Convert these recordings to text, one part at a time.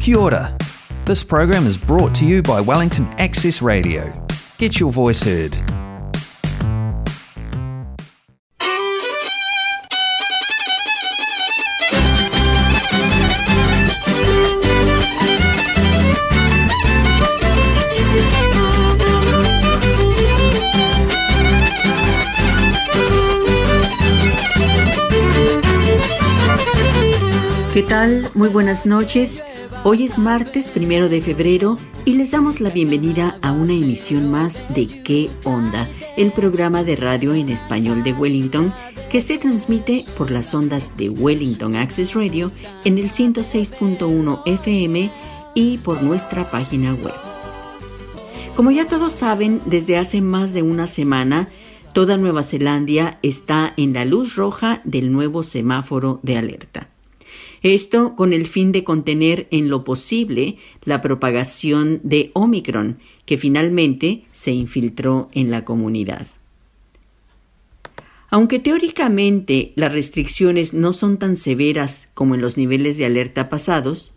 Kia ora. This program is brought to you by Wellington Access Radio. Get your voice heard. ¿Qué tal? Muy buenas noches. Hoy es martes primero de febrero y les damos la bienvenida a una emisión más de ¿Qué onda? El programa de radio en español de Wellington que se transmite por las ondas de Wellington Access Radio en el 106.1 FM y por nuestra página web. Como ya todos saben, desde hace más de una semana, toda Nueva Zelanda está en la luz roja del nuevo semáforo de alerta. Esto con el fin de contener en lo posible la propagación de Omicron, que finalmente se infiltró en la comunidad. Aunque teóricamente las restricciones no son tan severas como en los niveles de alerta pasados,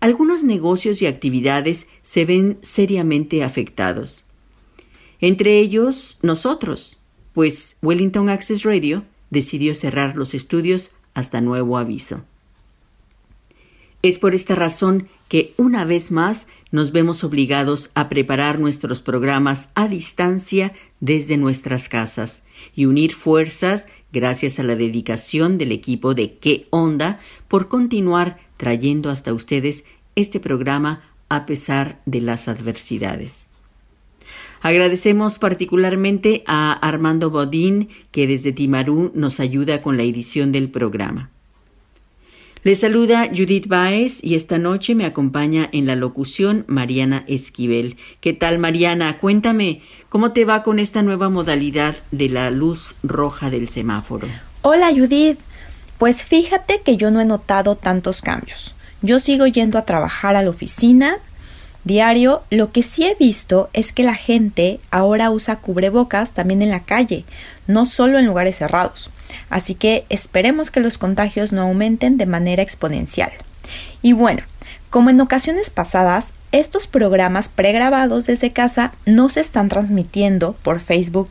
algunos negocios y actividades se ven seriamente afectados. Entre ellos, nosotros, pues Wellington Access Radio decidió cerrar los estudios hasta nuevo aviso. Es por esta razón que una vez más nos vemos obligados a preparar nuestros programas a distancia desde nuestras casas y unir fuerzas gracias a la dedicación del equipo de Qué Onda por continuar trayendo hasta ustedes este programa a pesar de las adversidades. Agradecemos particularmente a Armando Bodín, que desde Timarú nos ayuda con la edición del programa. Les saluda Judith Baez y esta noche me acompaña en la locución Mariana Esquivel. ¿Qué tal Mariana? Cuéntame, ¿cómo te va con esta nueva modalidad de la luz roja del semáforo? Hola Judith. Pues fíjate que yo no he notado tantos cambios. Yo sigo yendo a trabajar a la oficina diario. Lo que sí he visto es que la gente ahora usa cubrebocas también en la calle, no solo en lugares cerrados. Así que esperemos que los contagios no aumenten de manera exponencial. Y bueno, como en ocasiones pasadas, estos programas pregrabados desde casa no se están transmitiendo por Facebook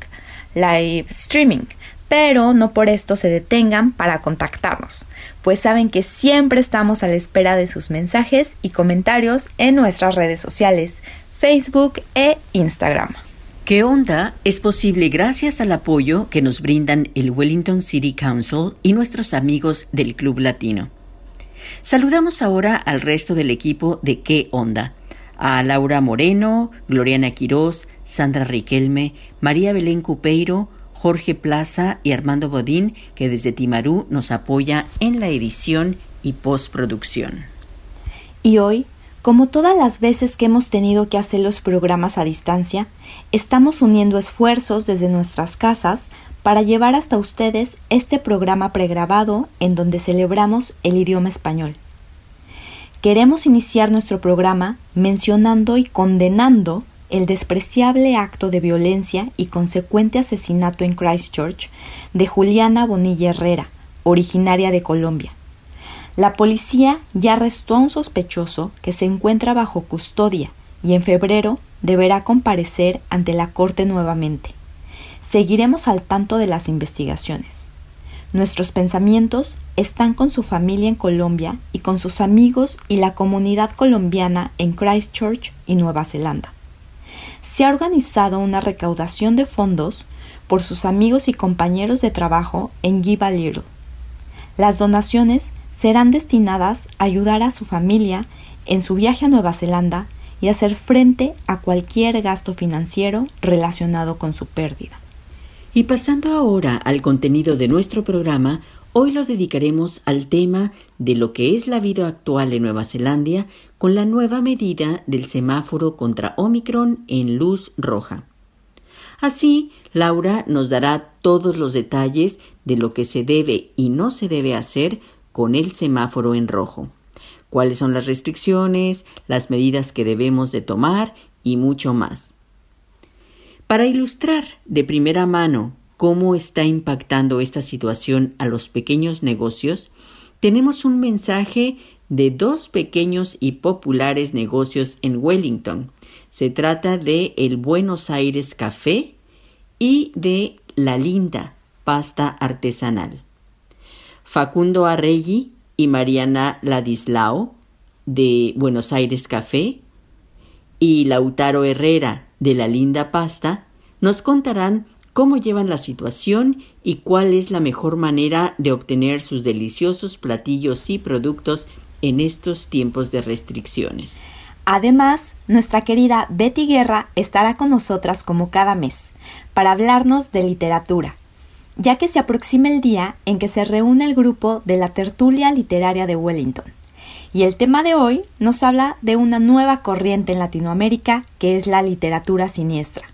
Live Streaming, pero no por esto se detengan para contactarnos, pues saben que siempre estamos a la espera de sus mensajes y comentarios en nuestras redes sociales, Facebook e Instagram. ¿Qué onda? Es posible gracias al apoyo que nos brindan el Wellington City Council y nuestros amigos del Club Latino. Saludamos ahora al resto del equipo de ¿Qué onda? A Laura Moreno, Gloriana Quirós, Sandra Riquelme, María Belén Cupeiro, Jorge Plaza y Armando Bodín, que desde Timarú nos apoya en la edición y postproducción. Y hoy como todas las veces que hemos tenido que hacer los programas a distancia, estamos uniendo esfuerzos desde nuestras casas para llevar hasta ustedes este programa pregrabado en donde celebramos el idioma español. Queremos iniciar nuestro programa mencionando y condenando el despreciable acto de violencia y consecuente asesinato en Christchurch de Juliana Bonilla Herrera, originaria de Colombia la policía ya arrestó a un sospechoso que se encuentra bajo custodia y en febrero deberá comparecer ante la Corte nuevamente. Seguiremos al tanto de las investigaciones. Nuestros pensamientos están con su familia en Colombia y con sus amigos y la comunidad colombiana en Christchurch y Nueva Zelanda. Se ha organizado una recaudación de fondos por sus amigos y compañeros de trabajo en Give Little. Las donaciones serán destinadas a ayudar a su familia en su viaje a Nueva Zelanda y hacer frente a cualquier gasto financiero relacionado con su pérdida. Y pasando ahora al contenido de nuestro programa, hoy lo dedicaremos al tema de lo que es la vida actual en Nueva Zelanda con la nueva medida del semáforo contra Omicron en luz roja. Así, Laura nos dará todos los detalles de lo que se debe y no se debe hacer con el semáforo en rojo. Cuáles son las restricciones, las medidas que debemos de tomar y mucho más. Para ilustrar de primera mano cómo está impactando esta situación a los pequeños negocios, tenemos un mensaje de dos pequeños y populares negocios en Wellington. Se trata de el Buenos Aires Café y de La Linda, pasta artesanal. Facundo Arregui y Mariana Ladislao de Buenos Aires Café y Lautaro Herrera de La Linda Pasta nos contarán cómo llevan la situación y cuál es la mejor manera de obtener sus deliciosos platillos y productos en estos tiempos de restricciones. Además, nuestra querida Betty Guerra estará con nosotras como cada mes para hablarnos de literatura, ya que se aproxima el día en que se reúne el grupo de la tertulia literaria de Wellington. Y el tema de hoy nos habla de una nueva corriente en Latinoamérica que es la literatura siniestra.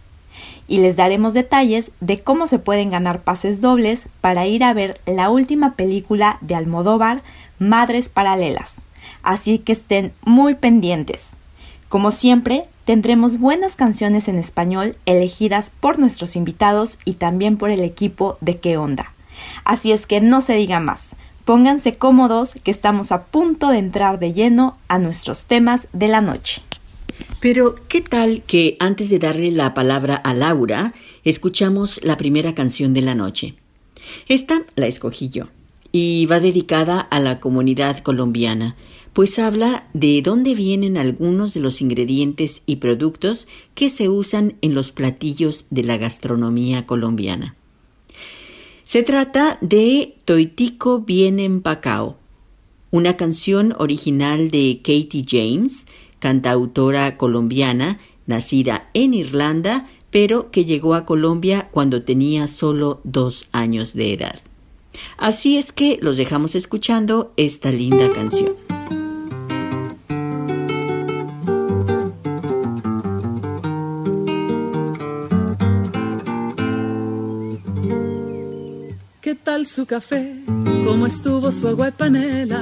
Y les daremos detalles de cómo se pueden ganar pases dobles para ir a ver la última película de Almodóvar, Madres Paralelas. Así que estén muy pendientes. Como siempre, tendremos buenas canciones en español elegidas por nuestros invitados y también por el equipo de qué onda. Así es que no se diga más. Pónganse cómodos que estamos a punto de entrar de lleno a nuestros temas de la noche. Pero, ¿qué tal que antes de darle la palabra a Laura, escuchamos la primera canción de la noche? Esta la escogí yo y va dedicada a la comunidad colombiana, pues habla de dónde vienen algunos de los ingredientes y productos que se usan en los platillos de la gastronomía colombiana. Se trata de Toitico bien empacao, una canción original de Katie James, cantautora colombiana, nacida en Irlanda, pero que llegó a Colombia cuando tenía solo dos años de edad. Así es que los dejamos escuchando esta linda canción. su café, cómo estuvo su agua y panela.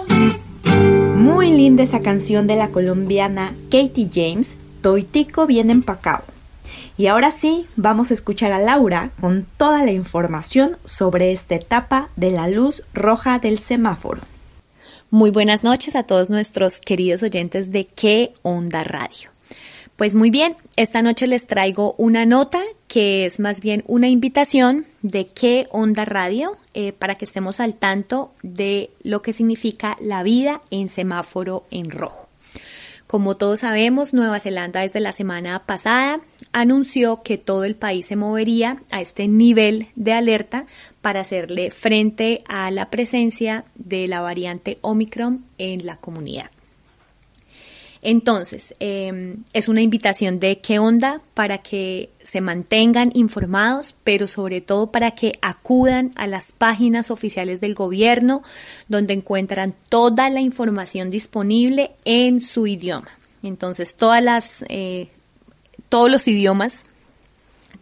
Muy linda esa canción de la colombiana Katie James, Toitico bien empacao. Y ahora sí, vamos a escuchar a Laura con toda la información sobre esta etapa de la luz roja del semáforo. Muy buenas noches a todos nuestros queridos oyentes de ¿Qué Onda Radio? Pues muy bien, esta noche les traigo una nota que es más bien una invitación de qué onda radio eh, para que estemos al tanto de lo que significa la vida en semáforo en rojo. Como todos sabemos, Nueva Zelanda desde la semana pasada anunció que todo el país se movería a este nivel de alerta para hacerle frente a la presencia de la variante Omicron en la comunidad. Entonces, em, es una invitación de qué onda para que se mantengan informados, pero sobre todo para que acudan a las páginas oficiales del gobierno, donde encuentran toda la información disponible en su idioma. Entonces, todas las eh, todos los idiomas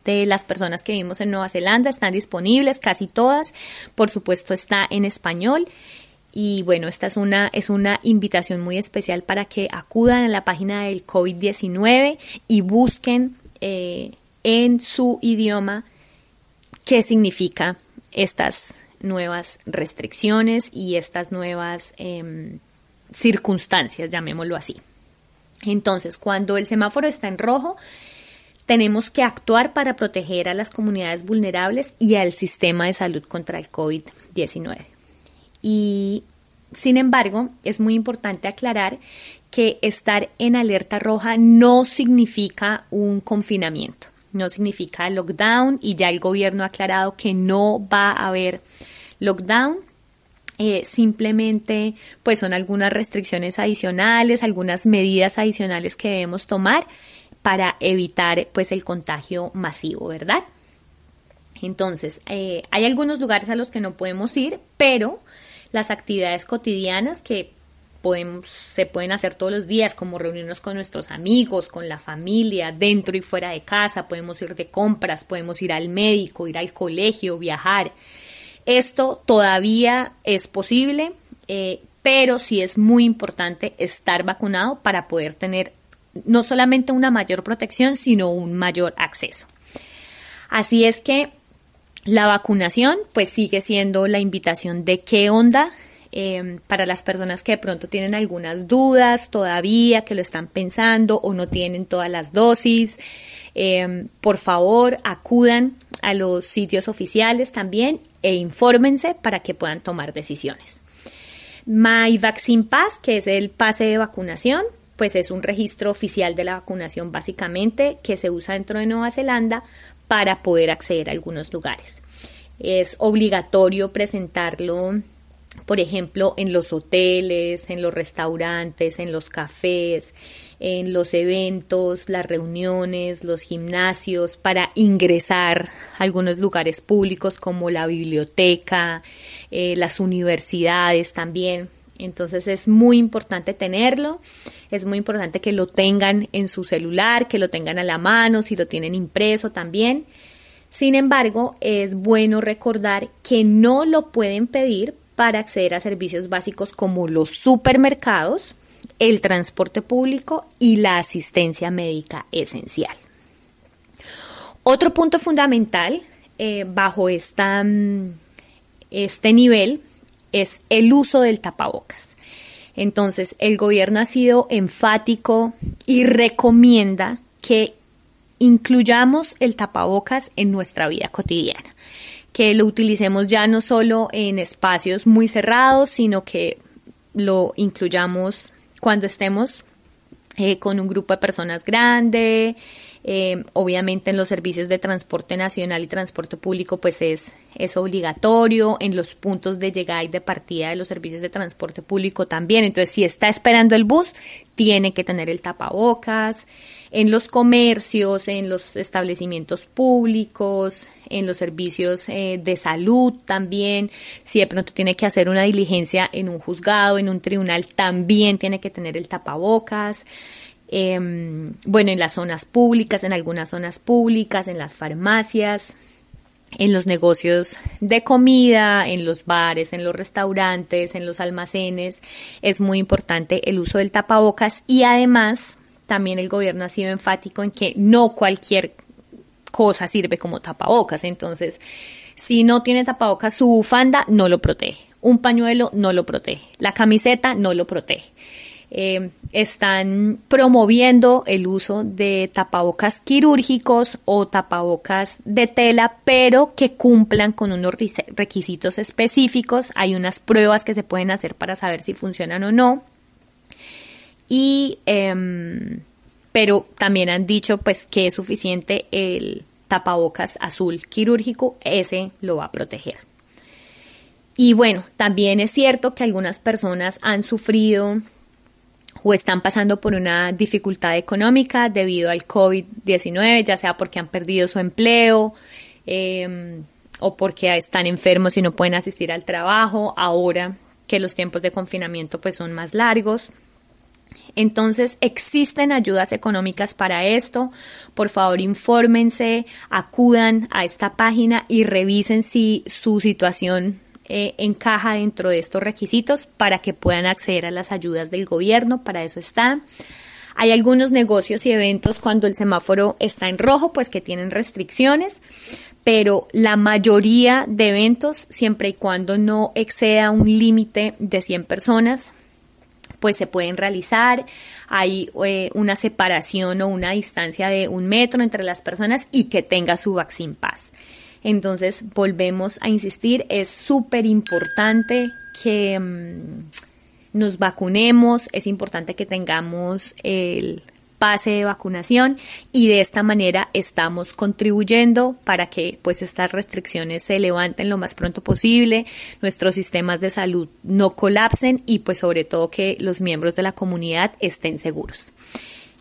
de las personas que vivimos en Nueva Zelanda están disponibles, casi todas. Por supuesto está en español. Y bueno, esta es una, es una invitación muy especial para que acudan a la página del COVID-19 y busquen eh, en su idioma qué significa estas nuevas restricciones y estas nuevas em, circunstancias, llamémoslo así. Entonces, cuando el semáforo está en rojo, tenemos que actuar para proteger a las comunidades vulnerables y al sistema de salud contra el COVID-19. Y, sin embargo, es muy importante aclarar que estar en alerta roja no significa un confinamiento, no significa lockdown y ya el gobierno ha aclarado que no va a haber lockdown, eh, simplemente pues son algunas restricciones adicionales, algunas medidas adicionales que debemos tomar para evitar pues el contagio masivo, ¿verdad? Entonces, eh, hay algunos lugares a los que no podemos ir, pero las actividades cotidianas que podemos, se pueden hacer todos los días, como reunirnos con nuestros amigos, con la familia, dentro y fuera de casa, podemos ir de compras, podemos ir al médico, ir al colegio, viajar. Esto todavía es posible, eh, pero sí es muy importante estar vacunado para poder tener no solamente una mayor protección, sino un mayor acceso. Así es que la vacunación pues sigue siendo la invitación de qué onda eh, para las personas que de pronto tienen algunas dudas todavía, que lo están pensando o no tienen todas las dosis. Eh, por favor, acudan a los sitios oficiales también e infórmense para que puedan tomar decisiones. My Vaccine Pass, que es el pase de vacunación, pues es un registro oficial de la vacunación básicamente que se usa dentro de Nueva Zelanda para poder acceder a algunos lugares. Es obligatorio presentarlo por ejemplo, en los hoteles, en los restaurantes, en los cafés, en los eventos, las reuniones, los gimnasios, para ingresar a algunos lugares públicos como la biblioteca, eh, las universidades también. Entonces es muy importante tenerlo, es muy importante que lo tengan en su celular, que lo tengan a la mano, si lo tienen impreso también. Sin embargo, es bueno recordar que no lo pueden pedir para acceder a servicios básicos como los supermercados, el transporte público y la asistencia médica esencial. Otro punto fundamental eh, bajo esta, mm, este nivel es el uso del tapabocas. Entonces, el gobierno ha sido enfático y recomienda que incluyamos el tapabocas en nuestra vida cotidiana que lo utilicemos ya no solo en espacios muy cerrados, sino que lo incluyamos cuando estemos eh, con un grupo de personas grande, eh, obviamente en los servicios de transporte nacional y transporte público pues es, es obligatorio, en los puntos de llegada y de partida de los servicios de transporte público también, entonces si está esperando el bus tiene que tener el tapabocas, en los comercios, en los establecimientos públicos, en los servicios eh, de salud también. Si de pronto tiene que hacer una diligencia en un juzgado, en un tribunal, también tiene que tener el tapabocas. Em, bueno, en las zonas públicas, en algunas zonas públicas, en las farmacias, en los negocios de comida, en los bares, en los restaurantes, en los almacenes, es muy importante el uso del tapabocas y además también el gobierno ha sido enfático en que no cualquier cosa sirve como tapabocas. Entonces, si no tiene tapabocas, su bufanda no lo protege. Un pañuelo no lo protege. La camiseta no lo protege. Eh, están promoviendo el uso de tapabocas quirúrgicos o tapabocas de tela, pero que cumplan con unos requisitos específicos. Hay unas pruebas que se pueden hacer para saber si funcionan o no y, em, pero también han dicho pues que es suficiente el tapabocas azul quirúrgico, ese lo va a proteger. Y bueno, también es cierto que algunas personas han sufrido o están pasando por una dificultad económica debido al COVID-19, ya sea porque han perdido su empleo em, o porque están enfermos y no pueden asistir al trabajo, ahora que los tiempos de confinamiento pues son más largos. Entonces, existen ayudas económicas para esto. Por favor, infórmense, acudan a esta página y revisen si su situación eh, encaja dentro de estos requisitos para que puedan acceder a las ayudas del gobierno, para eso está. Hay algunos negocios y eventos cuando el semáforo está en rojo, pues que tienen restricciones, pero la mayoría de eventos, siempre y cuando no exceda un límite de 100 personas, pues se pueden realizar. Hay eh, una separación o una distancia de un metro entre las personas y que tenga su Vaccine Pass. Entonces, volvemos a insistir, es súper importante que mm, nos vacunemos, es importante que tengamos el pase de vacunación y de esta manera estamos contribuyendo para que pues estas restricciones se levanten lo más pronto posible, nuestros sistemas de salud no colapsen y pues sobre todo que los miembros de la comunidad estén seguros.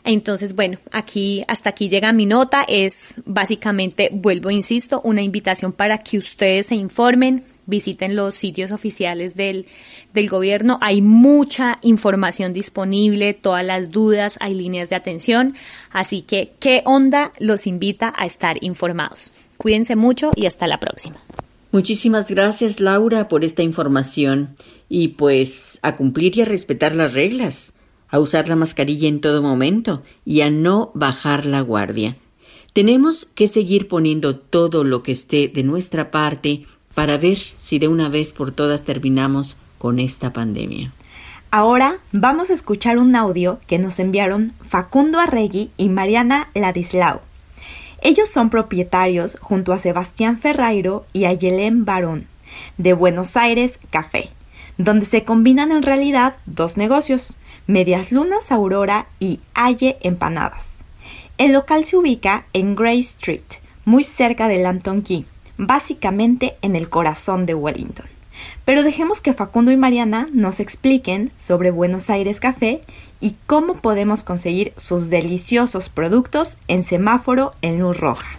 Entonces, bueno, aquí hasta aquí llega mi nota. Es básicamente, vuelvo, insisto, una invitación para que ustedes se informen, visiten los sitios oficiales del, del gobierno. Hay mucha información disponible, todas las dudas, hay líneas de atención. Así que, ¿qué onda? Los invita a estar informados. Cuídense mucho y hasta la próxima. Muchísimas gracias, Laura, por esta información. Y pues a cumplir y a respetar las reglas a usar la mascarilla en todo momento y a no bajar la guardia. Tenemos que seguir poniendo todo lo que esté de nuestra parte para ver si de una vez por todas terminamos con esta pandemia. Ahora vamos a escuchar un audio que nos enviaron Facundo Arregui y Mariana Ladislao. Ellos son propietarios junto a Sebastián Ferrairo y a Yelén Barón de Buenos Aires Café, donde se combinan en realidad dos negocios, Medias Lunas Aurora y Halle Empanadas. El local se ubica en Gray Street, muy cerca de Lanton Key, básicamente en el corazón de Wellington. Pero dejemos que Facundo y Mariana nos expliquen sobre Buenos Aires Café y cómo podemos conseguir sus deliciosos productos en semáforo en luz roja.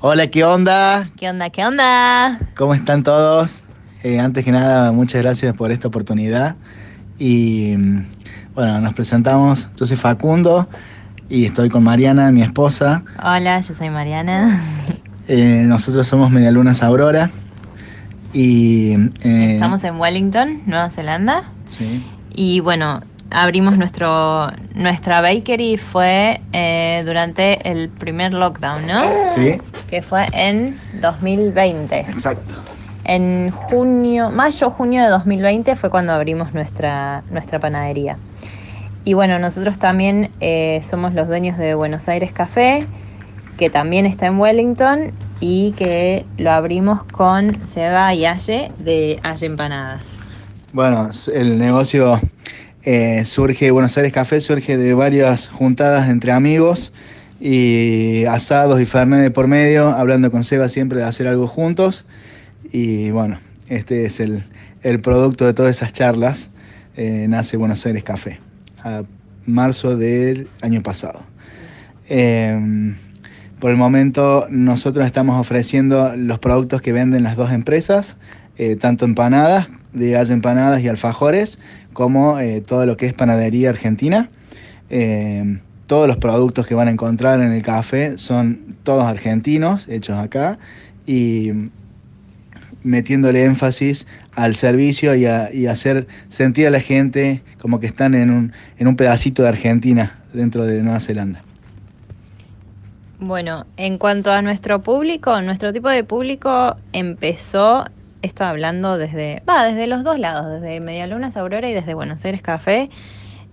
Hola, ¿qué onda? ¿Qué onda? ¿Qué onda? ¿Cómo están todos? Eh, antes que nada, muchas gracias por esta oportunidad. Y bueno, nos presentamos. Yo soy Facundo y estoy con Mariana, mi esposa. Hola, yo soy Mariana. Eh, nosotros somos Medialunas Aurora y... Eh, Estamos en Wellington, Nueva Zelanda. Sí. Y bueno, abrimos nuestro nuestra bakery fue eh, durante el primer lockdown, ¿no? Sí. Que fue en 2020. Exacto. En junio, mayo, junio de 2020 fue cuando abrimos nuestra, nuestra panadería. Y bueno, nosotros también eh, somos los dueños de Buenos Aires Café, que también está en Wellington y que lo abrimos con Seba y Aye de Aye Empanadas. Bueno, el negocio eh, surge, Buenos Aires Café surge de varias juntadas entre amigos y asados y fernet por medio, hablando con Seba siempre de hacer algo juntos. Y bueno, este es el, producto de todas esas charlas. Eh, nace Buenos Aires Café, a marzo del año pasado. Em, por el momento nosotros estamos ofreciendo los productos que venden las dos empresas, eh, tanto empanadas, de gallo empanadas y alfajores, como eh, todo lo que es panadería argentina. Em, todos los productos que van a encontrar en el café son todos argentinos, hechos acá, y metiéndole énfasis al servicio y, a, hacer sentir a la gente como que están en un, en un pedacito de Argentina dentro de Nueva Zelanda. Bueno, en cuanto a nuestro público, nuestro tipo de público empezó, esto hablando desde, va, desde los dos lados, desde Medialunas Aurora y desde Buenos Aires Café,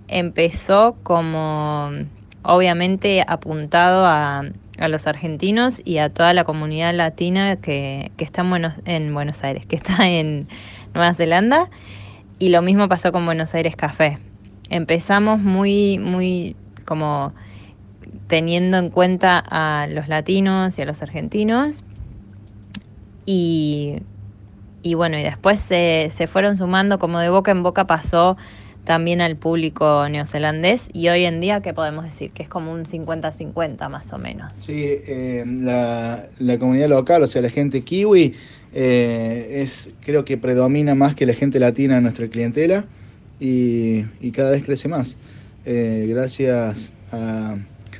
empezó como obviamente apuntado a, a los argentinos y a toda la comunidad latina que, está en Buenos, en Buenos Aires, que está en Nueva Zelanda. Y lo mismo pasó con Buenos Aires Café. Empezamos muy, muy como teniendo en cuenta a los latinos y a los argentinos. Y, y bueno, y después se, se fueron sumando, como de boca en boca pasó también al público neozelandés y hoy en día, ¿qué podemos decir? Que es como un 50-50 más o menos. Sí, eh, la, la, comunidad local, o sea, la gente kiwi, eh, es, creo que predomina más que la gente latina en nuestra clientela y, y cada vez crece más. Eh, gracias a,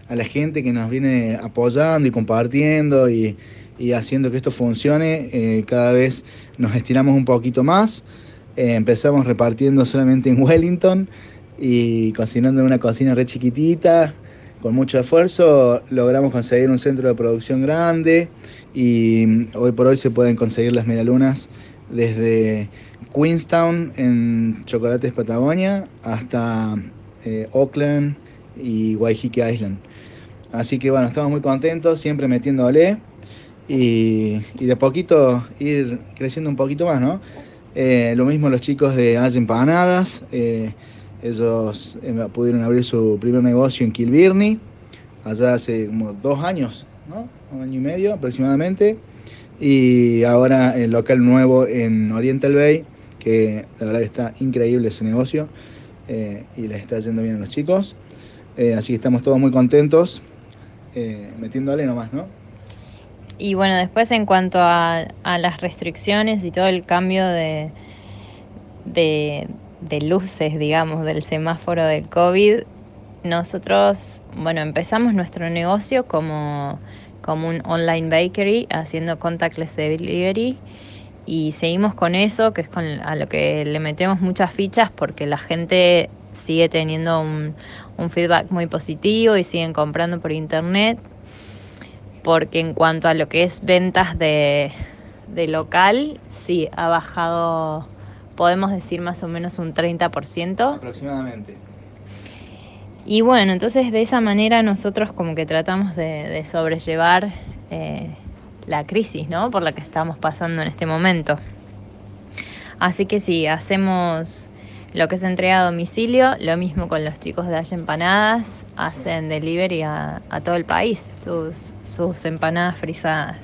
a, la gente que nos viene apoyando y compartiendo y, y haciendo que esto funcione, cada vez nos estiramos un poquito más. Eh, empezamos repartiendo solamente en Wellington y cocinando en una cocina re chiquitita. Con mucho esfuerzo logramos conseguir un centro de producción grande y hoy por hoy se pueden conseguir las medialunas desde Queenstown en Chocolates Patagonia hasta eh, Auckland y Waiheke Island. Así que bueno, estamos muy contentos, siempre metiéndole y, y de poquito ir creciendo un poquito más, ¿no? Eh, lo mismo los chicos de As Empanadas. Eh, ellos eh, pudieron abrir su primer negocio en Kilbirni, allá hace como dos años, ¿no? Un año y medio aproximadamente. Y ahora el local nuevo en Oriental Bay, que la verdad está increíble ese negocio y les está yendo bien a los chicos. así que estamos todos muy contentos, metiéndole nomás, ¿no? Y bueno, después en cuanto a, las restricciones y todo el cambio de, de, de, luces, digamos, del semáforo del COVID, nosotros, bueno, empezamos nuestro negocio como, como un online bakery haciendo contactless delivery y seguimos con eso, que es con, a lo que le metemos muchas fichas porque la gente sigue teniendo un, un feedback muy positivo y siguen comprando por internet porque en cuanto a lo que es ventas de, de local, sí, ha bajado, podemos decir más o menos un 30%. Aproximadamente. Y bueno, entonces de esa manera nosotros como que tratamos de, de sobrellevar eh, la crisis, ¿no? Por la que estamos pasando en este momento. Así que sí, hacemos lo que es entrega a domicilio, lo mismo con los chicos de Haya Empanadas, hacen delivery a, a todo el país, sus, sus empanadas frisadas.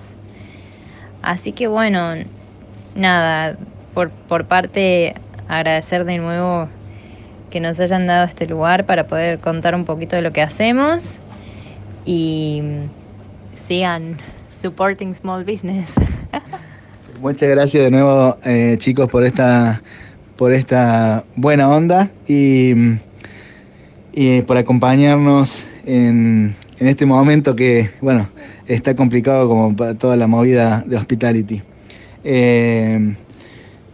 Así que bueno, nada, por, por parte agradecer de nuevo que nos hayan dado este lugar para poder contar un poquito de lo que hacemos y sigan supporting small business. Muchas gracias de nuevo eh, chicos por esta por esta buena onda y, y por acompañarnos en, en, este momento que, bueno, está complicado como para toda la movida de hospitality. Eh,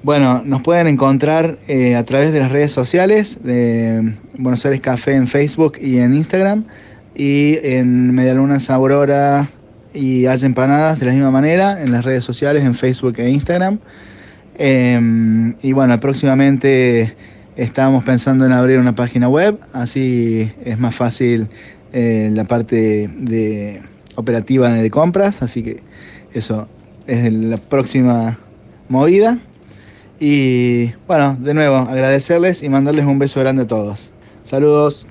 bueno, nos pueden encontrar eh, a través de las redes sociales de Buenos Aires Café en Facebook y en Instagram y en Medialunas Aurora y Haz Empanadas de la misma manera en las redes sociales en Facebook e Instagram. Eh, y bueno, próximamente estamos pensando en abrir una página web, así es más fácil eh, la parte de operativa de compras, así que eso es la próxima movida. Y bueno, de nuevo, agradecerles y mandarles un beso grande a todos. Saludos.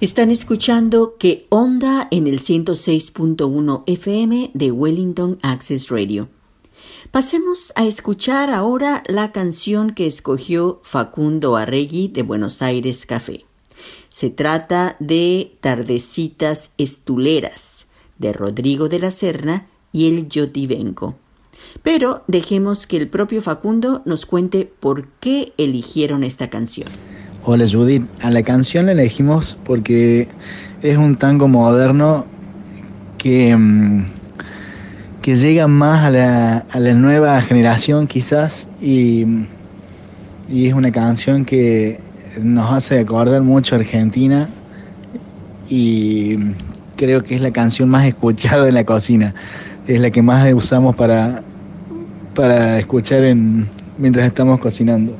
Están escuchando que onda en el 106.1 FM de Wellington Access Radio. Pasemos a escuchar ahora la canción que escogió Facundo Arregui de Buenos Aires Café. Se trata de Tardecitas Estuleras de Rodrigo de la Serna y el Yotivenco. Pero dejemos que el propio Facundo nos cuente por qué eligieron esta canción. Hola Judith, a la canción la elegimos porque es un tango moderno que mmm, que llega más a la, a la nueva generación quizás y, y, es una canción que nos hace acordar mucho a Argentina y creo que es la canción más escuchada en la cocina, es la que más usamos para, para escuchar en, mientras estamos cocinando.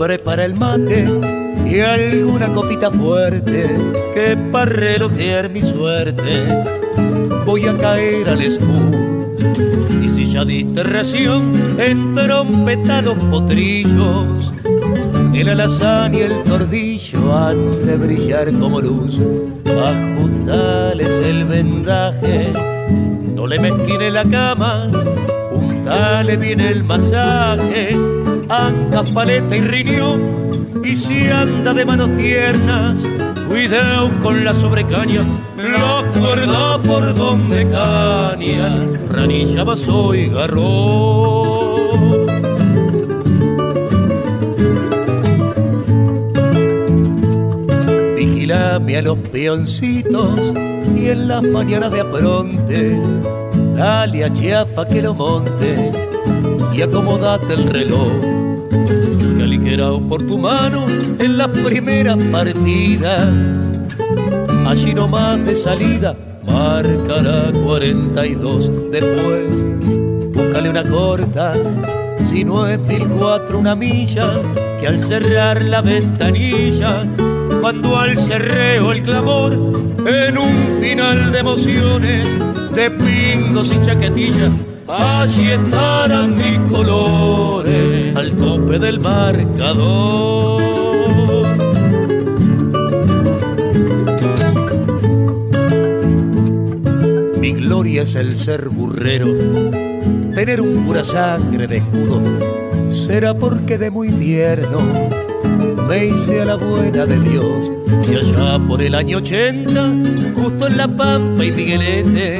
prepara el mate y alguna copita fuerte que para relojear mi suerte voy a caer al escudo. Y si ya diste ración en trompetados potrillos, el alazán y el tordillo han de brillar como luz. Ajustales el vendaje, no le mezquine la cama, untale bien el masaje, anca, paleta y riñón y si anda de manos tiernas, cuidado con la sobrecaña, la cuerda por donde caña, ranilla, vaso y garrón. Vigilame a los peoncitos y en las mañanas de apronte, dale a Chiafa que lo monte y acomodate el reloj por tu mano en las primeras partidas. Allí nomás de salida marcará 42. Después, búscale una corta, si no es mil cuatro una milla, que al cerrar la ventanilla, cuando al cerreo el clamor, en un final de emociones, de pingos y chaquetilla, allí estarán mis colores al tope del marcador. Mi gloria es el ser burrero, tener un pura sangre de escudo, será porque de muy tierno me hice a la buena de Dios y allá por el año 80, justo en La Pampa y Miguelete,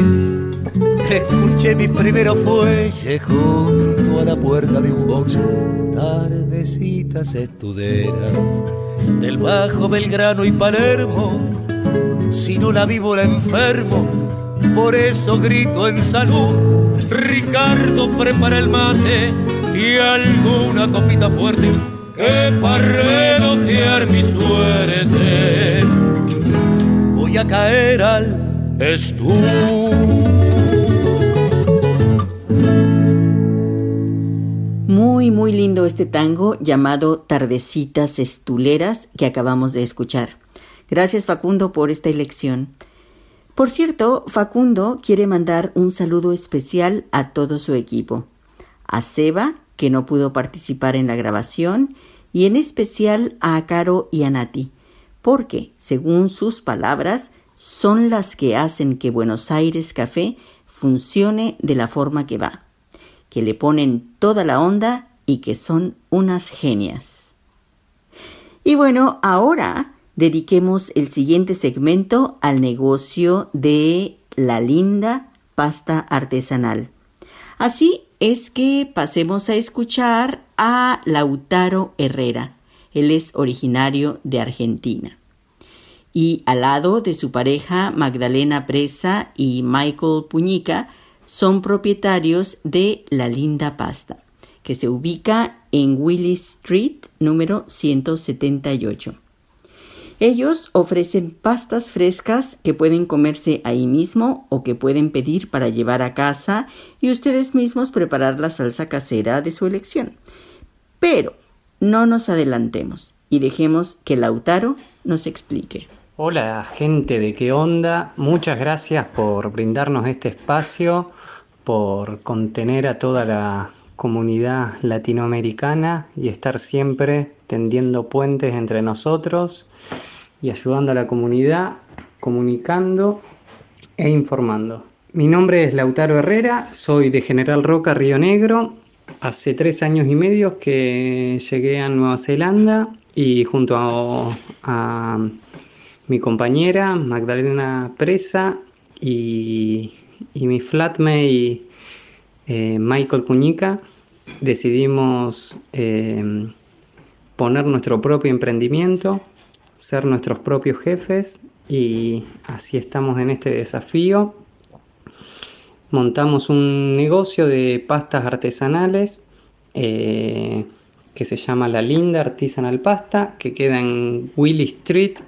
Escuché mi primero fuelle junto a la puerta de un box. Tardecitas estuderas del Bajo Belgrano y Palermo. Si no la vivo la enfermo, por eso grito en salud. Ricardo prepara el mate y alguna copita fuerte que para relojear mi suerte voy a caer al estudio. Muy, muy lindo este tango llamado Tardecitas Estuleras que acabamos de escuchar. Gracias Facundo por esta elección. Por cierto, Facundo quiere mandar un saludo especial a todo su equipo. A Seba, que no pudo participar en la grabación, y en especial a Caro y a Nati, porque, según sus palabras, son las que hacen que Buenos Aires Café funcione de la forma que va que le ponen toda la onda y que son unas genias. Y bueno, ahora dediquemos el siguiente segmento al negocio de la linda pasta artesanal. Así es que pasemos a escuchar a Lautaro Herrera. Él es originario de Argentina. Y al lado de su pareja Magdalena Presa y Michael Puñica, son propietarios de La Linda Pasta, que se ubica en Willis Street número 178. Ellos ofrecen pastas frescas que pueden comerse ahí mismo o que pueden pedir para llevar a casa y ustedes mismos preparar la salsa casera de su elección. Pero no nos adelantemos y dejemos que Lautaro nos explique. Hola gente de qué onda, muchas gracias por brindarnos este espacio, por contener a toda la comunidad latinoamericana y estar siempre tendiendo puentes entre nosotros y ayudando a la comunidad, comunicando e informando. Mi nombre es Lautaro Herrera, soy de General Roca, Río Negro. Hace tres años y medio que llegué a Nueva Zelanda y junto a mi compañera Magdalena Presa y, mi flatmate eh, Michael Cuñica decidimos eh, poner nuestro propio emprendimiento, ser nuestros propios jefes y así estamos en este desafío. Montamos un negocio de pastas artesanales eh, que se llama La Linda Artisanal Pasta, que queda en Willy Street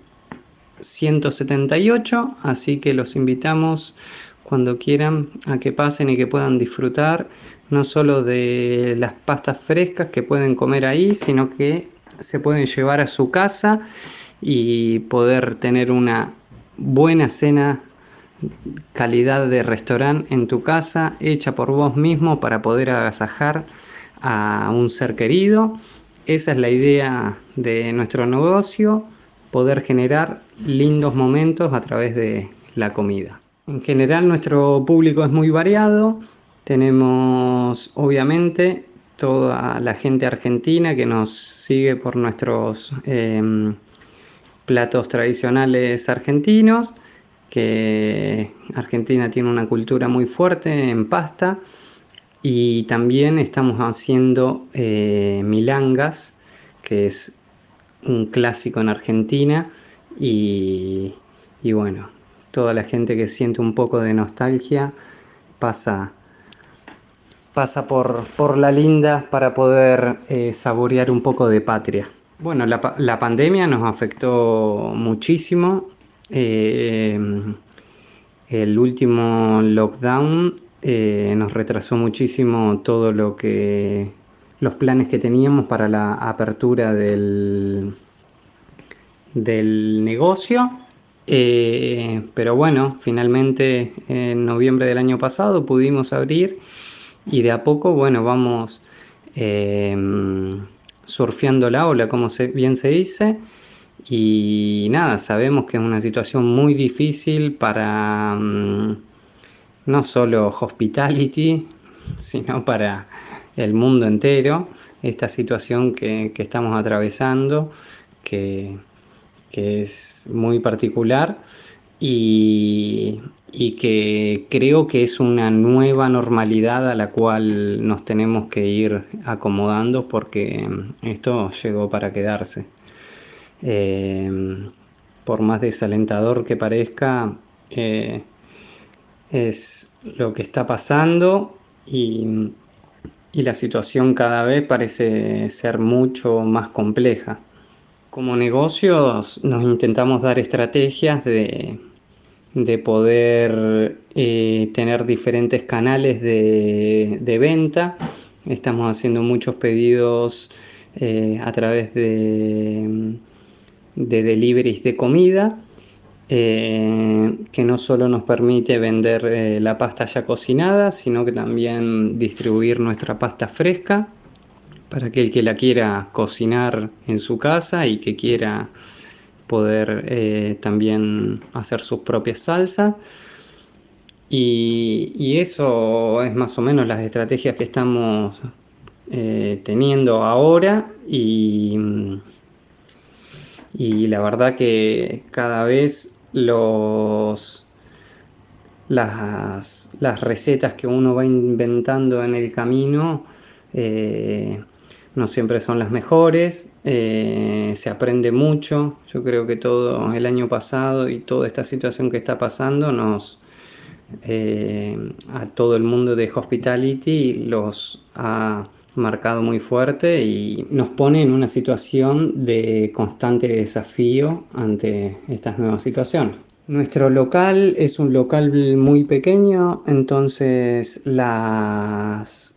178, así que los invitamos cuando quieran a que pasen y que puedan disfrutar no solo de las pastas frescas que pueden comer ahí, sino que se pueden llevar a su casa y poder tener una buena cena calidad de restaurante en tu casa hecha por vos mismo para poder agasajar a un ser querido. Esa es la idea de nuestro negocio, poder generar lindos momentos a través de la comida. En general nuestro público es muy variado, tenemos obviamente toda la gente argentina que nos sigue por nuestros em, platos tradicionales argentinos, que Argentina tiene una cultura muy fuerte en pasta y también estamos haciendo eh, milangas, que es un clásico en Argentina y, bueno, toda la gente que siente un poco de nostalgia pasa, pasa por, la linda para poder eh, saborear un poco de patria. Bueno, la, pandemia nos afectó muchísimo. Eh, el último lockdown eh, nos retrasó muchísimo todo lo que los planes que teníamos para la apertura del, del negocio. Eh, pero bueno, finalmente en noviembre del año pasado pudimos abrir y de a poco, bueno, vamos surfeando la ola, como bien se dice. Y nada, sabemos que es una situación muy difícil para mm, no solo hospitality, sino para el mundo entero, esta situación que, estamos atravesando, que, que, es muy particular y, y que creo que es una nueva normalidad a la cual nos tenemos que ir acomodando porque esto llegó para quedarse. Eh, por más desalentador que parezca, eh, es lo que está pasando y, y la situación cada vez parece ser mucho más compleja. Como negocios nos intentamos dar estrategias de, de poder eh, tener diferentes canales de, venta. Estamos haciendo muchos pedidos eh, a través de, de deliveries de comida, eh, que no solo nos permite vender la pasta ya cocinada, sino que también distribuir nuestra pasta fresca para aquel que la quiera cocinar en su casa y que quiera poder eh, también hacer sus propias salsas. Y, eso es más o menos las estrategias que estamos eh, teniendo ahora y la verdad que cada vez los, las, las recetas que uno va inventando en el camino eh, no siempre son las mejores, eh, se aprende mucho, yo creo que todo el año pasado y toda esta situación que está pasando nos eh, a todo el mundo de hospitality los ha marcado muy fuerte y nos pone en una situación de constante desafío ante estas nuevas situaciones. Nuestro local es un local muy pequeño, entonces las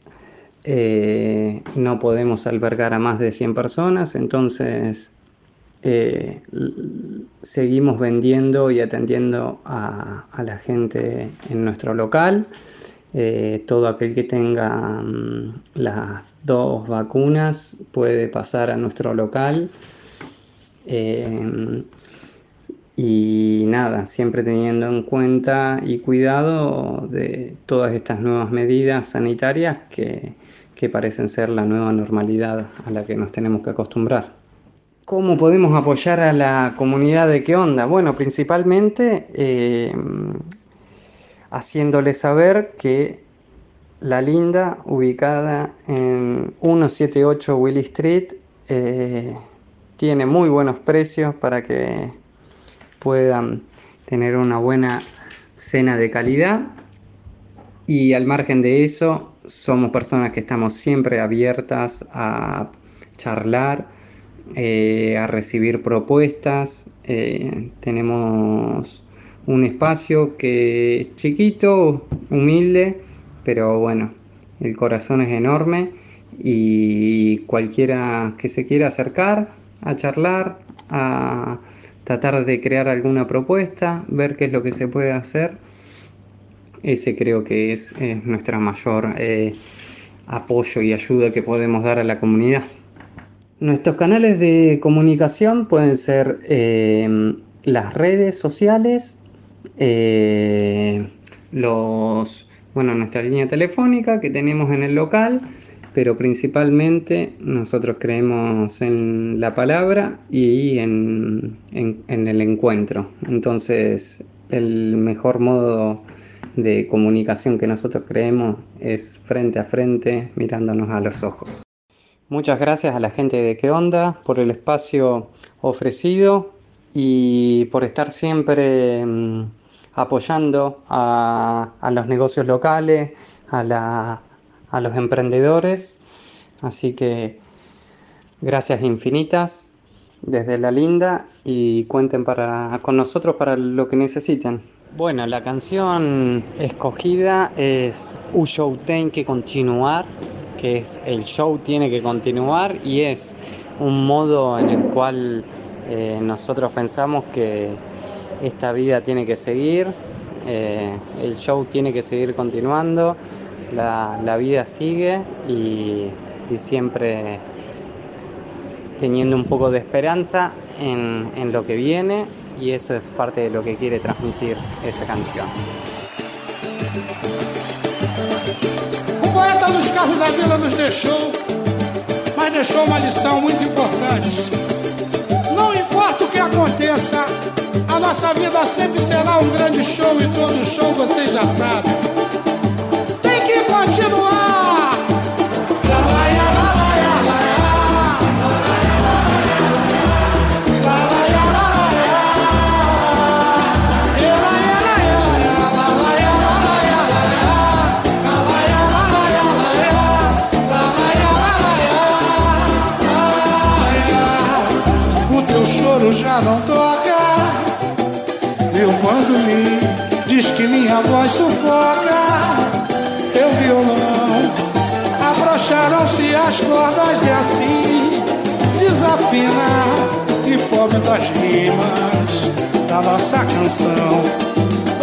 eh, no podemos albergar a más de 100 personas, entonces eh, seguimos vendiendo y atendiendo a, la gente en nuestro local. Eh, todo aquel que tenga mm, las dos vacunas puede pasar a nuestro local. y nada, siempre teniendo en cuenta y cuidado de todas estas nuevas medidas sanitarias que, que parecen ser la nueva normalidad a la que nos tenemos que acostumbrar. ¿Cómo podemos apoyar a la comunidad de qué onda? Bueno, principalmente eh, haciéndole saber que La Linda, ubicada en 178 Willy Street, eh, tiene muy buenos precios para que puedan tener una buena cena de calidad. Y al margen de eso, somos personas que estamos siempre abiertas a charlar, eh, a recibir propuestas. Eh, tenemos un espacio que es chiquito, humilde, pero bueno, el corazón es enorme y cualquiera que se quiera acercar a charlar, a tratar de crear alguna propuesta, ver qué es lo que se puede hacer, ese creo que es, nuestra mayor eh, apoyo y ayuda que podemos dar a la comunidad. Nuestros canales de comunicación pueden ser eh, las redes sociales, eh, los, bueno, nuestra línea telefónica que tenemos en el local, pero principalmente nosotros creemos en la palabra y en, en el encuentro. Entonces, el mejor modo de comunicación que nosotros creemos es frente a frente, mirándonos a los ojos. Muchas gracias a la gente de ¿Qué onda? por el espacio ofrecido y por estar siempre mm, apoyando a, los negocios locales, a, a los emprendedores. Así que gracias infinitas desde la linda y cuenten para, con nosotros para lo que necesiten. Bueno, la canción escogida es Un show tiene que continuar, que es el show tiene que continuar y es un modo en el cual eh, nosotros pensamos que esta vida tiene que seguir, eh, el show tiene que seguir continuando, la, vida sigue y, y, siempre teniendo un poco de esperanza en, en lo que viene y eso es parte de lo que quiere transmitir esa canción. O poeta dos carros da vila nos deixou, mas deixou uma lição muito importante. Não importa o que aconteça, a nossa vida sempre será um grande show e todo show vocês já sabem. Tem que continuar. Não toca. Eu quando me diz que minha voz sufoca, teu violão. Abrocharam-se as cordas e assim desafina e pobre das rimas da nossa canção.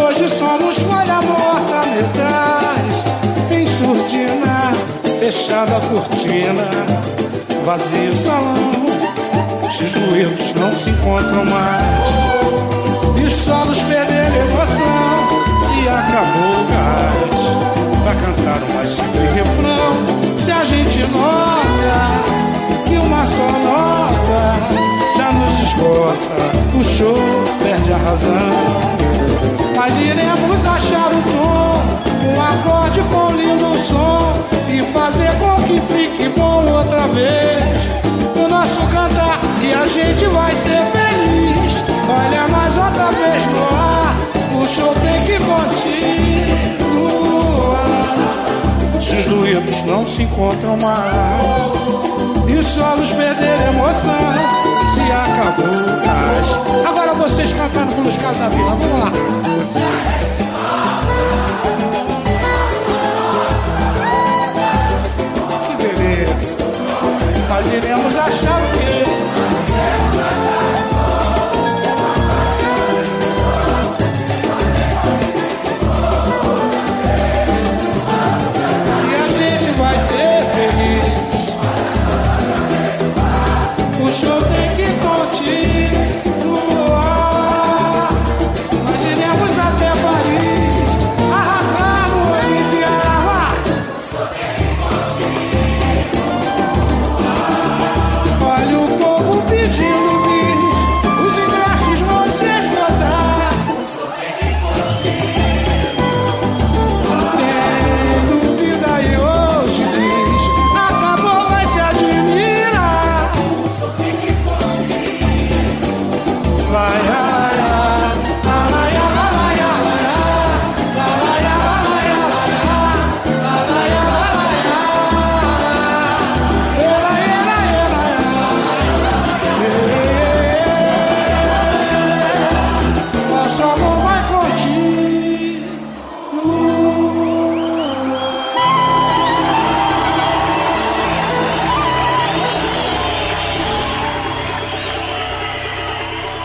Hoje somos folha morta, metais em surdina, fechada a cortina, vazio salão os duetos não se encontram mais. E os solos perderam emoção Se acabou o gás. Pra cantar uma simples refrão. Se a gente nota Que uma só nota Já nos esgota O show perde a razão. Mas iremos achar o tom Um acorde com lindo som E fazer com que fique bom outra vez nosso cantar e a gente vai ser feliz. Olha mais outra vez no ar, o show tem que continuar. Se os duetos não se encontram mais e os solos perderam emoção, se acabou o gás. Agora vocês cantando pelos caras da vila, vamos lá. nós iremos achar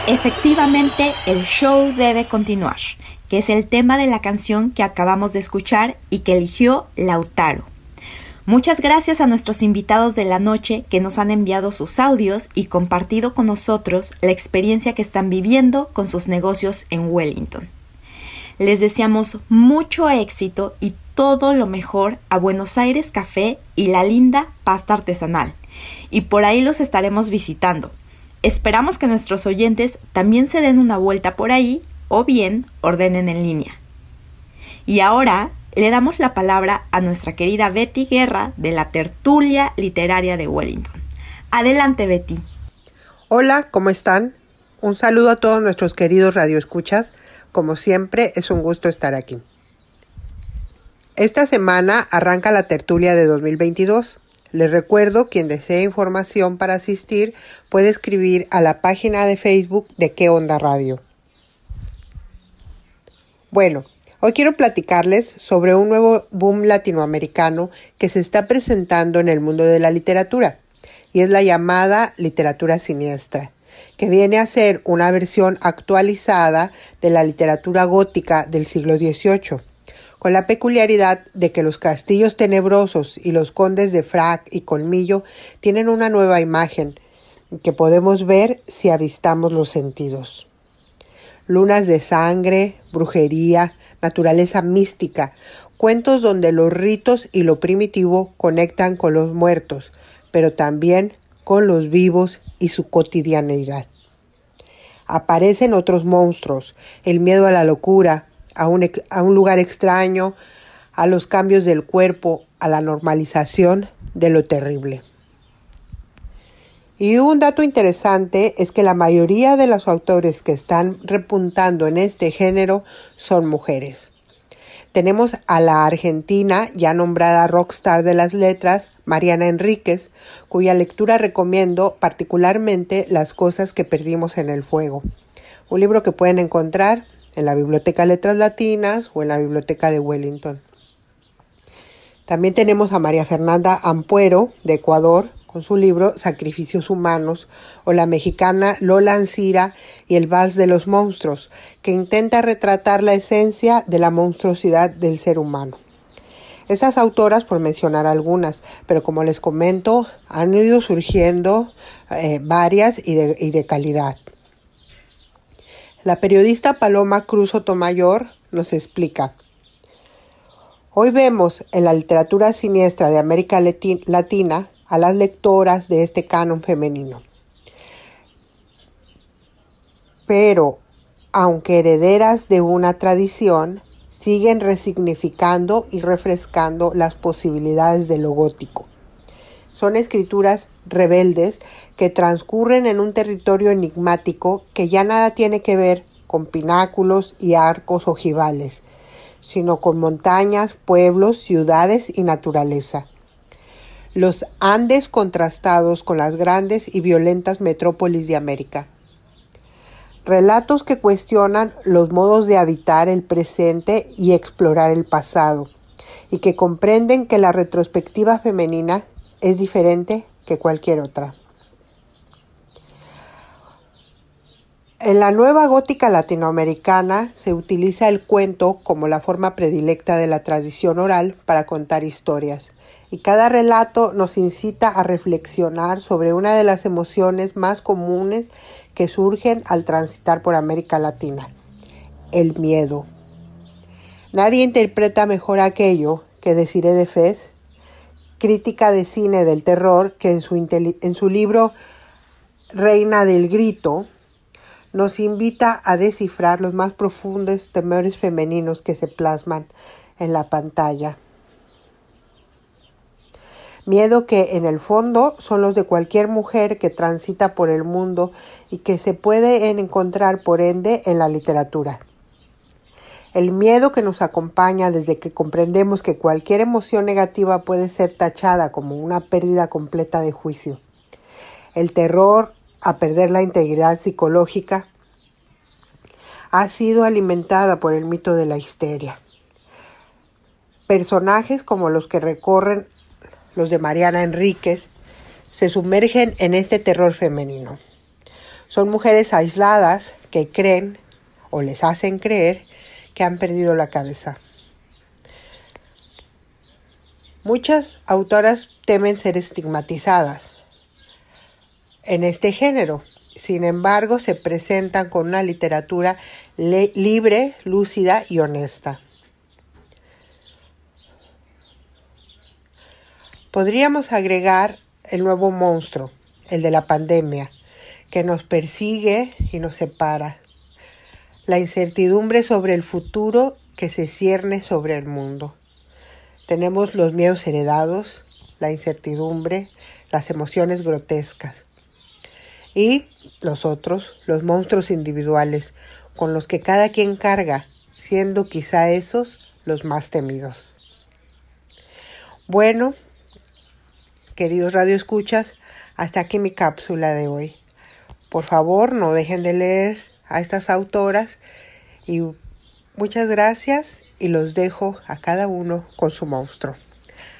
Efectivamente, el show debe continuar, que es el tema de la canción que acabamos de escuchar y que eligió Lautaro. Muchas gracias a nuestros invitados de la noche que nos han enviado sus audios y compartido con nosotros la experiencia que están viviendo con sus negocios en Wellington. Les deseamos mucho éxito y todo lo mejor a Buenos Aires Café y la linda pasta artesanal. Y por ahí los estaremos visitando. Esperamos que nuestros oyentes también se den una vuelta por ahí o bien ordenen en línea. Y ahora le damos la palabra a nuestra querida Betty Guerra de la Tertulia Literaria de Wellington. Adelante, Betty. Hola, ¿cómo están? Un saludo a todos nuestros queridos radioescuchas. Como siempre, es un gusto estar aquí. Esta semana arranca la tertulia de 2022. Les recuerdo, quien desee información para asistir puede escribir a la página de Facebook de ¿Qué Onda Radio? Bueno, Hoy quiero platicarles sobre un nuevo boom latinoamericano que se está presentando en el mundo de la literatura y es la llamada literatura siniestra, que viene a ser una versión actualizada de la literatura gótica del siglo XVIII, con la peculiaridad de que los castillos tenebrosos y los condes de frac y colmillo tienen una nueva imagen que podemos ver si avistamos los sentidos. Lunas de sangre, brujería, naturaleza mística, cuentos donde los ritos y lo primitivo conectan con los muertos, pero también con los vivos y su cotidianidad. Aparecen otros monstruos, el miedo a la locura, a un, lugar extraño, a los cambios del cuerpo, a la normalización de lo terrible. Y un dato interesante es que la mayoría de los autores que están repuntando en este género son mujeres. Tenemos a la argentina ya nombrada rockstar de las letras, Mariana Enríquez, cuya lectura recomiendo particularmente Las cosas que perdimos en el fuego, un libro que pueden encontrar en la Biblioteca Letras Latinas o en la Biblioteca de Wellington. También tenemos a María Fernanda Ampuero, de Ecuador, con su libro Sacrificios Humanos, o la mexicana Lola Ancira y el Vals de los Monstruos, que intenta retratar la esencia de la monstruosidad del ser humano. Estas autoras, por mencionar algunas, pero como les comento, han ido surgiendo eh, varias y de calidad. La periodista Paloma Cruz Otomayor nos explica. Hoy vemos en la literatura siniestra de América Latina a las lectoras de este canon femenino. Pero, aunque herederas de una tradición, siguen resignificando y refrescando las posibilidades de lo gótico. Son escrituras rebeldes que transcurren en un territorio enigmático que ya nada tiene que ver con pináculos y arcos ojivales, sino con montañas, pueblos, ciudades y naturaleza los Andes contrastados con las grandes y violentas metrópolis de América. Relatos que cuestionan los modos de habitar el presente y explorar el pasado, y que comprenden que la retrospectiva femenina es diferente que cualquier otra. En la nueva gótica latinoamericana se utiliza el cuento como la forma predilecta de la tradición oral para contar historias y cada relato nos incita a reflexionar sobre una de las emociones más comunes que surgen al transitar por América Latina, el miedo. Nadie interpreta mejor aquello que Desiree de Fez, crítica de cine del terror, que en su, en su libro Reina del Grito nos invita a descifrar los más profundos temores femeninos que se plasman en la pantalla. Miedo que en el fondo son los de cualquier mujer que transita por el mundo y que se puede encontrar por ende en la literatura. El miedo que nos acompaña desde que comprendemos que cualquier emoción negativa puede ser tachada como una pérdida completa de juicio. El terror a perder la integridad psicológica ha sido alimentada por el mito de la histeria. Personajes como los que recorren los de Mariana Enríquez, se sumergen en este terror femenino. Son mujeres aisladas que creen o les hacen creer que han perdido la cabeza. Muchas autoras temen ser estigmatizadas en este género. Sin embargo, se presentan con una literatura libre, lúcida y honesta. Podríamos agregar el nuevo monstruo, el de la pandemia, que nos persigue y nos separa. La incertidumbre sobre el futuro que se cierne sobre el mundo. Tenemos los miedos heredados, la incertidumbre, las emociones grotescas. Y los otros, los monstruos individuales, con los que cada quien carga, siendo quizá esos los más temidos. Bueno, queridos radioescuchas, hasta aquí mi cápsula de hoy. Por favor, no dejen de leer a estas autoras y muchas gracias y los dejo a cada uno con su monstruo.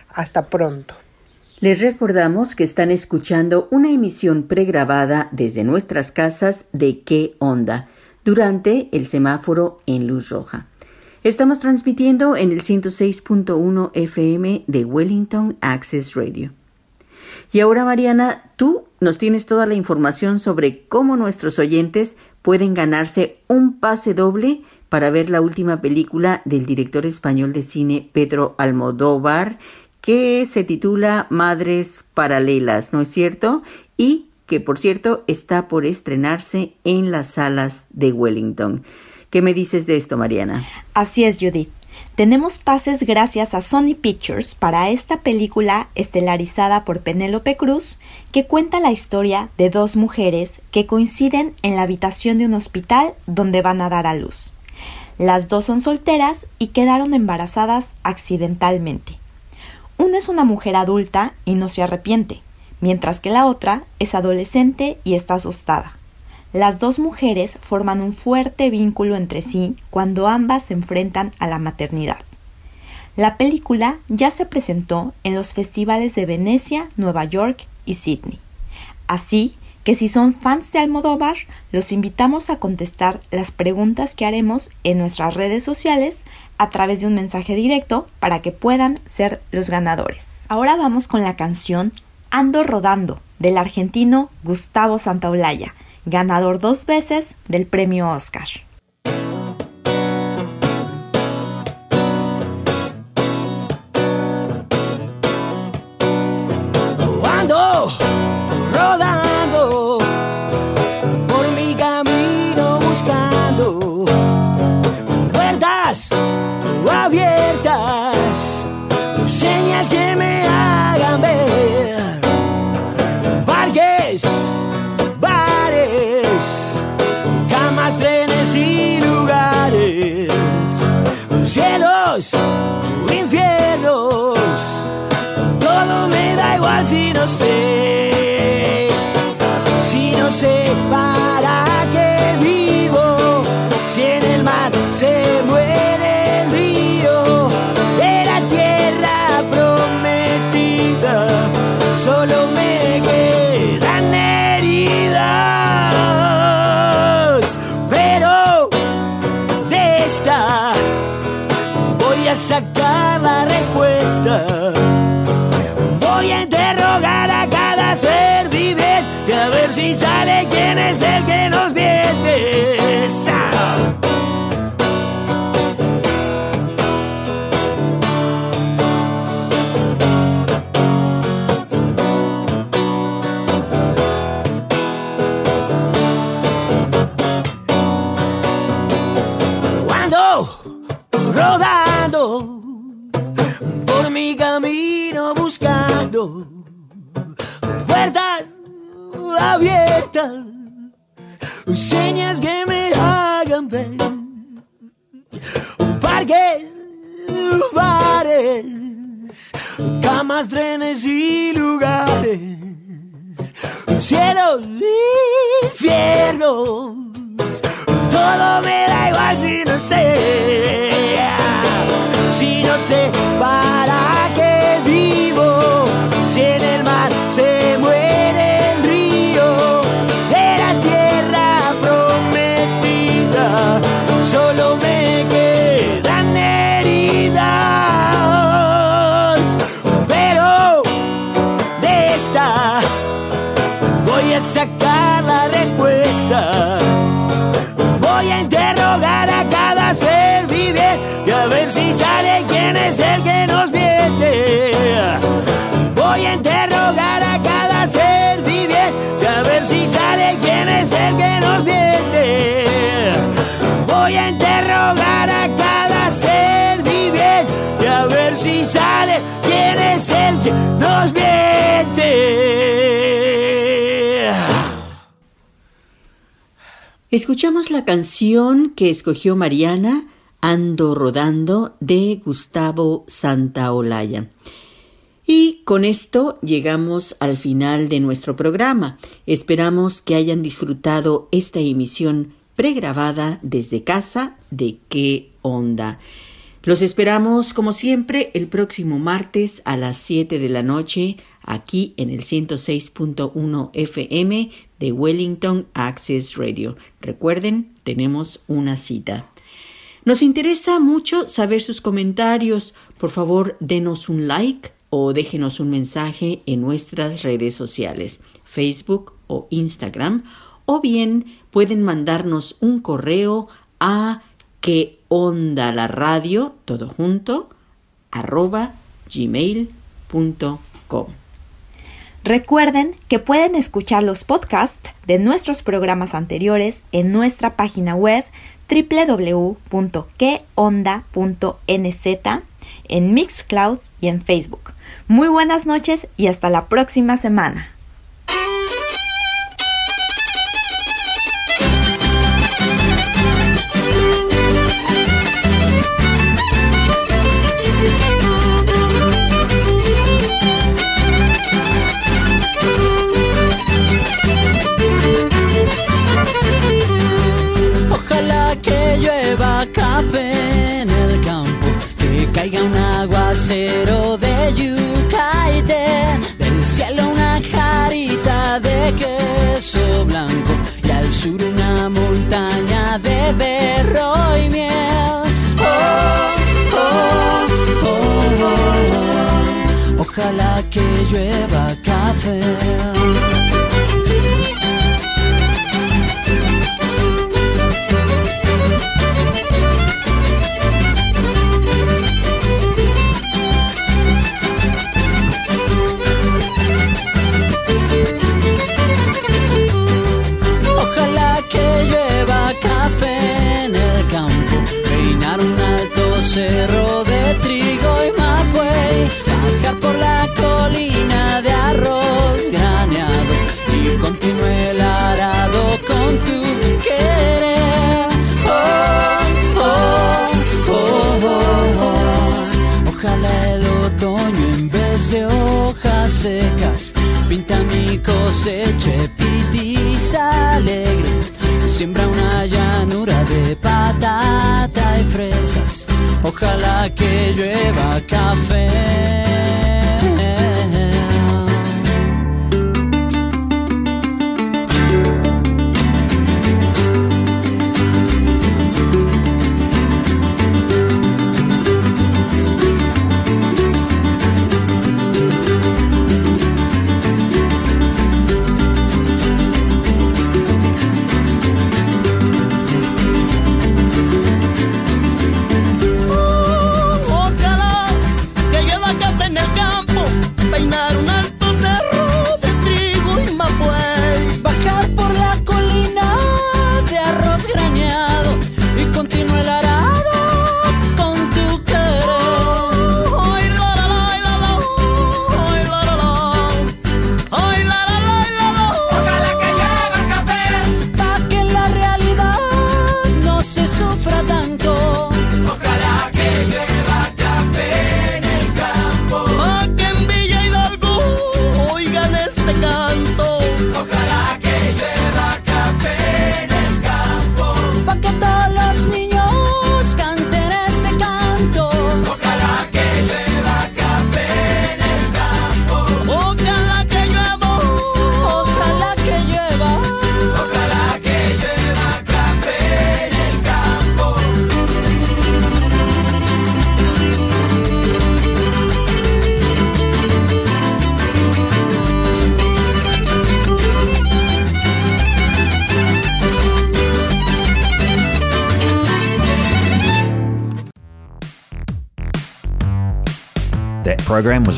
Hasta pronto. Les recordamos que están escuchando una emisión pregrabada desde nuestras casas de ¿Qué onda? durante el semáforo en luz roja. Estamos transmitiendo en el 106.1 FM de Wellington Access Radio. Y ahora, Mariana, tú nos tienes toda la información sobre cómo nuestros oyentes pueden ganarse un pase doble para ver la última película del director español de cine Pedro Almodóvar, que se titula Madres Paralelas, ¿no es cierto? Y que, por cierto, está por estrenarse en las salas de Wellington. ¿Qué me dices de esto, Mariana? Así es, Judith. Tenemos pases gracias a Sony Pictures para esta película estelarizada por Penélope Cruz, que cuenta la historia de dos mujeres que coinciden en la habitación de un hospital donde van a dar a luz. Las dos son solteras y quedaron embarazadas accidentalmente. Una es una mujer adulta y no se arrepiente, mientras que la otra es adolescente y está asustada. Las dos mujeres forman un fuerte vínculo entre sí cuando ambas se enfrentan a la maternidad. La película ya se presentó en los festivales de Venecia, Nueva York y Sydney. Así que si son fans de Almodóvar, los invitamos a contestar las preguntas que haremos en nuestras redes sociales a través de un mensaje directo para que puedan ser los ganadores. Ahora vamos con la canción Ando Rodando del argentino Gustavo Santaolalla, ganador dos veces del premio Oscar. Si Escuchamos la canción que escogió Mariana, Ando Rodando, de Gustavo Santaolalla. Y con esto llegamos al final de nuestro programa. Esperamos que hayan disfrutado esta emisión pregrabada desde casa de qué onda. Los esperamos como siempre el próximo martes a las 7 de la noche aquí en el 106.1 FM de Wellington Access Radio. Recuerden, tenemos una cita. Nos interesa mucho saber sus comentarios. Por favor, denos un like o déjenos un mensaje en nuestras redes sociales, Facebook o Instagram, o bien pueden mandarnos un correo a que onda la radio, todo junto, arroba gmail.com. Recuerden que pueden escuchar los podcasts de nuestros programas anteriores en nuestra página web www.queonda.nz en Mixcloud y en Facebook. Muy buenas noches y hasta la próxima semana. Aguacero de yuca del cielo una jarita de queso blanco y al sur una montaña de berro y miel. Oh, oh, oh, oh, oh. Ojalá que llueva café. Cerro de trigo y mapuey, bajar por la colina de arroz graneado y continúe el arado con tu querer. Oh, oh, oh, oh. Ojalá el otoño en vez de hojas secas pinta mi cosecha pitiza alegre. Siembra una llanura de patata y fresas. Ojalá que llueva café.